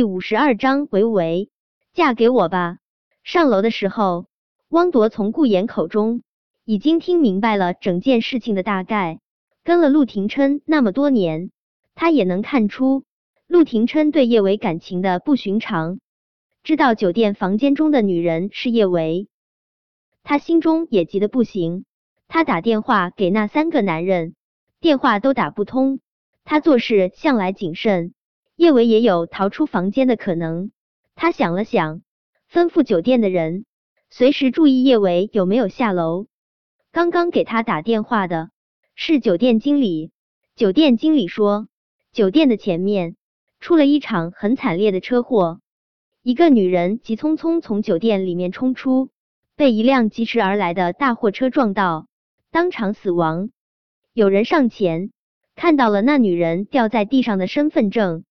第五十二章维维，嫁给我吧。上楼的时候，汪铎从顾言口中已经听明白了整件事情的大概。跟了陆廷琛那么多年，他也能看出陆廷琛对叶维感情的不寻常。知道酒店房间中的女人是叶维，他心中也急得不行。他打电话给那三个男人，电话都打不通。他做事向来谨慎。叶维也有逃出房间的可能，他想了想，吩咐酒店的人随时注意叶维有没有下楼。刚刚给他打电话的是酒店经理，酒店经理说，酒店的前面出了一场很惨烈的车祸，一个女人急匆匆从酒店里面冲出，被一辆疾驰而来的大货车撞到，当场死亡。有人上前看到了那女人掉在地上的身份证。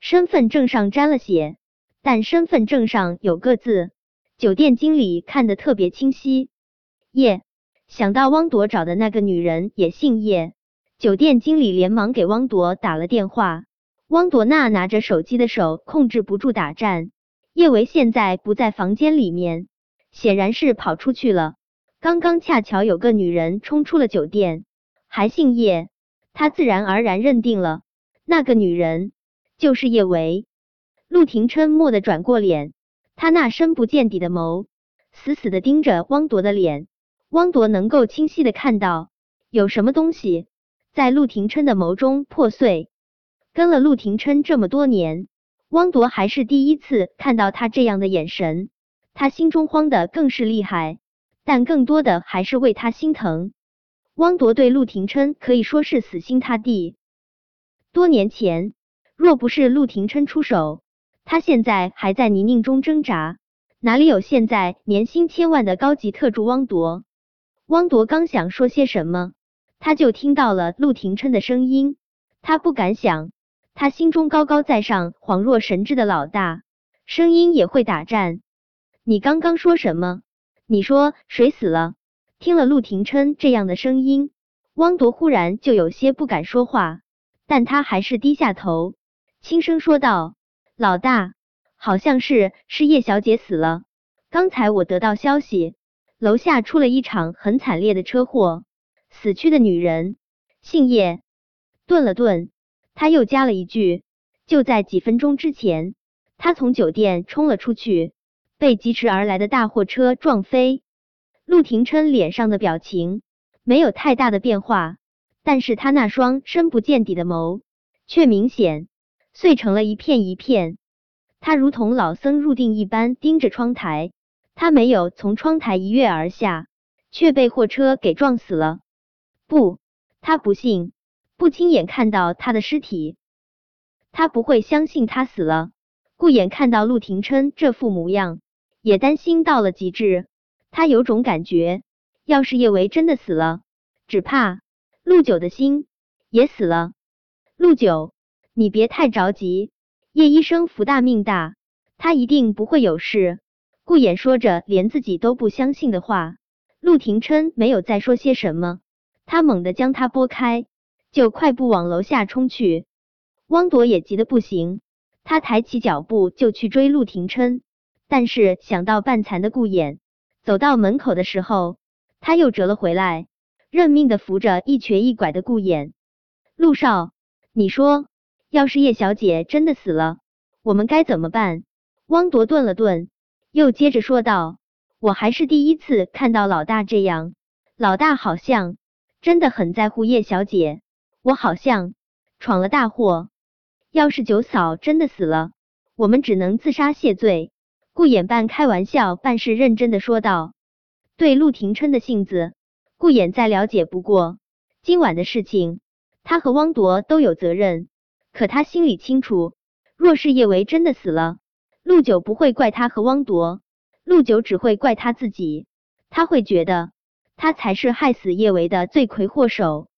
身份证上沾了血，但身份证上有个字，酒店经理看得特别清晰。叶想到汪铎找的那个女人也姓叶，酒店经理连忙给汪铎打了电话。汪铎那拿着手机的手控制不住打颤。叶维现在不在房间里面，显然是跑出去了。刚刚恰巧有个女人冲出了酒店，还姓叶，他自然而然认定了那个女人。就是叶维，陆廷琛蓦地转过脸，他那深不见底的眸死死的盯着汪铎的脸。汪铎能够清晰的看到有什么东西在陆廷琛的眸中破碎。跟了陆廷琛这么多年，汪铎还是第一次看到他这样的眼神，他心中慌的更是厉害，但更多的还是为他心疼。汪铎对陆廷琛可以说是死心塌地，多年前。若不是陆廷琛出手，他现在还在泥泞中挣扎，哪里有现在年薪千万的高级特助汪铎？汪铎刚想说些什么，他就听到了陆廷琛的声音。他不敢想，他心中高高在上、恍若神智的老大，声音也会打颤。你刚刚说什么？你说谁死了？听了陆廷琛这样的声音，汪铎忽然就有些不敢说话，但他还是低下头。轻声说道：“老大，好像是是叶小姐死了。刚才我得到消息，楼下出了一场很惨烈的车祸，死去的女人姓叶。”顿了顿，他又加了一句：“就在几分钟之前，他从酒店冲了出去，被疾驰而来的大货车撞飞。”陆廷琛脸上的表情没有太大的变化，但是他那双深不见底的眸却明显。碎成了一片一片，他如同老僧入定一般盯着窗台。他没有从窗台一跃而下，却被货车给撞死了。不，他不信，不亲眼看到他的尸体，他不会相信他死了。顾眼看到陆廷琛这副模样，也担心到了极致。他有种感觉，要是叶维真的死了，只怕陆九的心也死了。陆九。你别太着急，叶医生福大命大，他一定不会有事。顾衍说着连自己都不相信的话，陆廷琛没有再说些什么，他猛地将他拨开，就快步往楼下冲去。汪铎也急得不行，他抬起脚步就去追陆廷琛，但是想到半残的顾衍，走到门口的时候，他又折了回来，认命的扶着一瘸一拐的顾衍。陆少，你说。要是叶小姐真的死了，我们该怎么办？汪铎顿了顿，又接着说道：“我还是第一次看到老大这样，老大好像真的很在乎叶小姐。我好像闯了大祸。要是九嫂真的死了，我们只能自杀谢罪。”顾衍半开玩笑，半是认真的说道。对陆廷琛的性子，顾衍再了解不过。今晚的事情，他和汪铎都有责任。可他心里清楚，若是叶维真的死了，陆九不会怪他和汪铎，陆九只会怪他自己。他会觉得他才是害死叶维的罪魁祸首。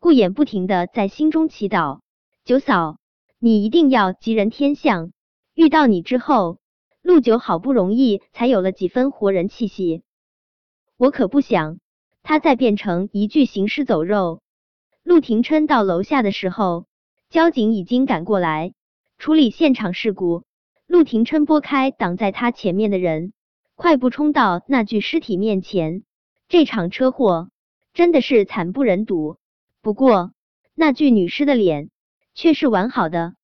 顾衍不停的在心中祈祷：九嫂，你一定要吉人天相。遇到你之后，陆九好不容易才有了几分活人气息。我可不想他再变成一具行尸走肉。陆廷琛到楼下的时候。交警已经赶过来，处理现场事故。陆廷琛拨开挡在他前面的人，快步冲到那具尸体面前。这场车祸真的是惨不忍睹。不过，那具女尸的脸却是完好的，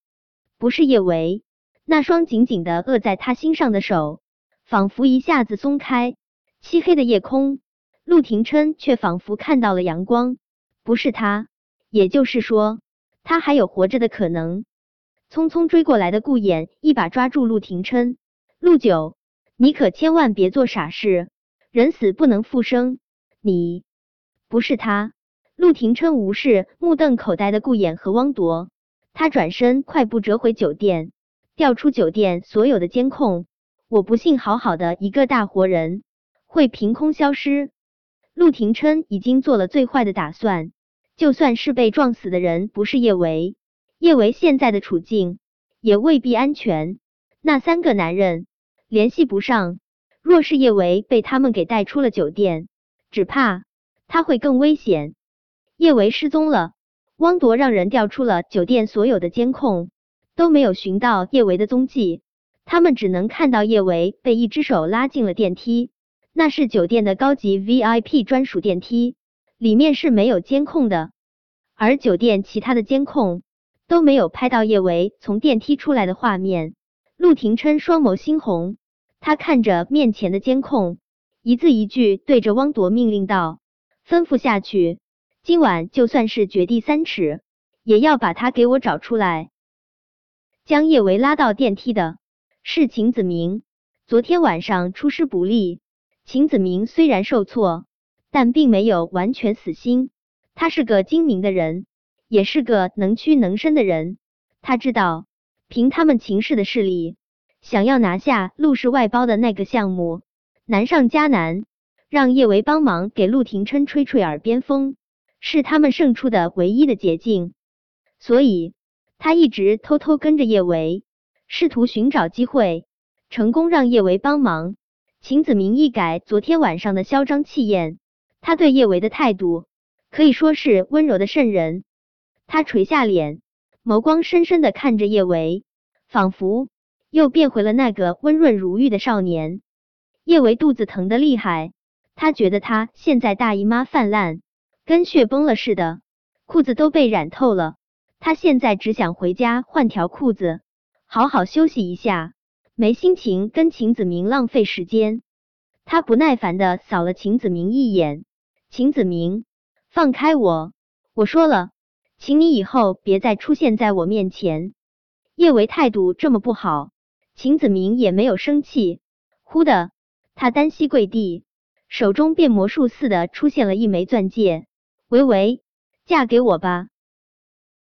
不是叶维。那双紧紧的扼在他心上的手，仿佛一下子松开。漆黑的夜空，陆廷琛却仿佛看到了阳光。不是他，也就是说，他还有活着的可能。匆匆追过来的顾衍一把抓住陆廷琛，陆九，你可千万别做傻事，人死不能复生。你不是他。陆廷琛无视目瞪口呆的顾衍和汪铎，他转身快步折回酒店。调出酒店所有的监控，我不信好好的一个大活人会凭空消失。陆廷琛已经做了最坏的打算，就算是被撞死的人不是叶维，叶维现在的处境也未必安全。那三个男人联系不上，若是叶维被他们给带出了酒店，只怕他会更危险。叶维失踪了，汪铎让人调出了酒店所有的监控。都没有寻到叶维的踪迹，他们只能看到叶维被一只手拉进了电梯，那是酒店的高级 VIP 专属电梯，里面是没有监控的，而酒店其他的监控都没有拍到叶维从电梯出来的画面。陆廷琛双眸猩红，他看着面前的监控，一字一句对着汪铎命令道：“吩咐下去，今晚就算是掘地三尺，也要把他给我找出来。”将叶维拉到电梯的是秦子明。昨天晚上出师不利，秦子明虽然受挫，但并没有完全死心。他是个精明的人，也是个能屈能伸的人。他知道，凭他们秦氏的势力，想要拿下陆氏外包的那个项目，难上加难。让叶维帮忙给陆廷琛吹吹耳边风，是他们胜出的唯一的捷径。所以。他一直偷偷跟着叶维，试图寻找机会，成功让叶维帮忙。秦子明一改昨天晚上的嚣张气焰，他对叶维的态度可以说是温柔的渗人。他垂下脸，眸光深深的看着叶维，仿佛又变回了那个温润如玉的少年。叶维肚子疼得厉害，他觉得他现在大姨妈泛滥，跟血崩了似的，裤子都被染透了。他现在只想回家换条裤子，好好休息一下，没心情跟秦子明浪费时间。他不耐烦的扫了秦子明一眼，秦子明，放开我！我说了，请你以后别再出现在我面前。叶维态度这么不好，秦子明也没有生气。忽的，他单膝跪地，手中变魔术似的出现了一枚钻戒。维维，嫁给我吧！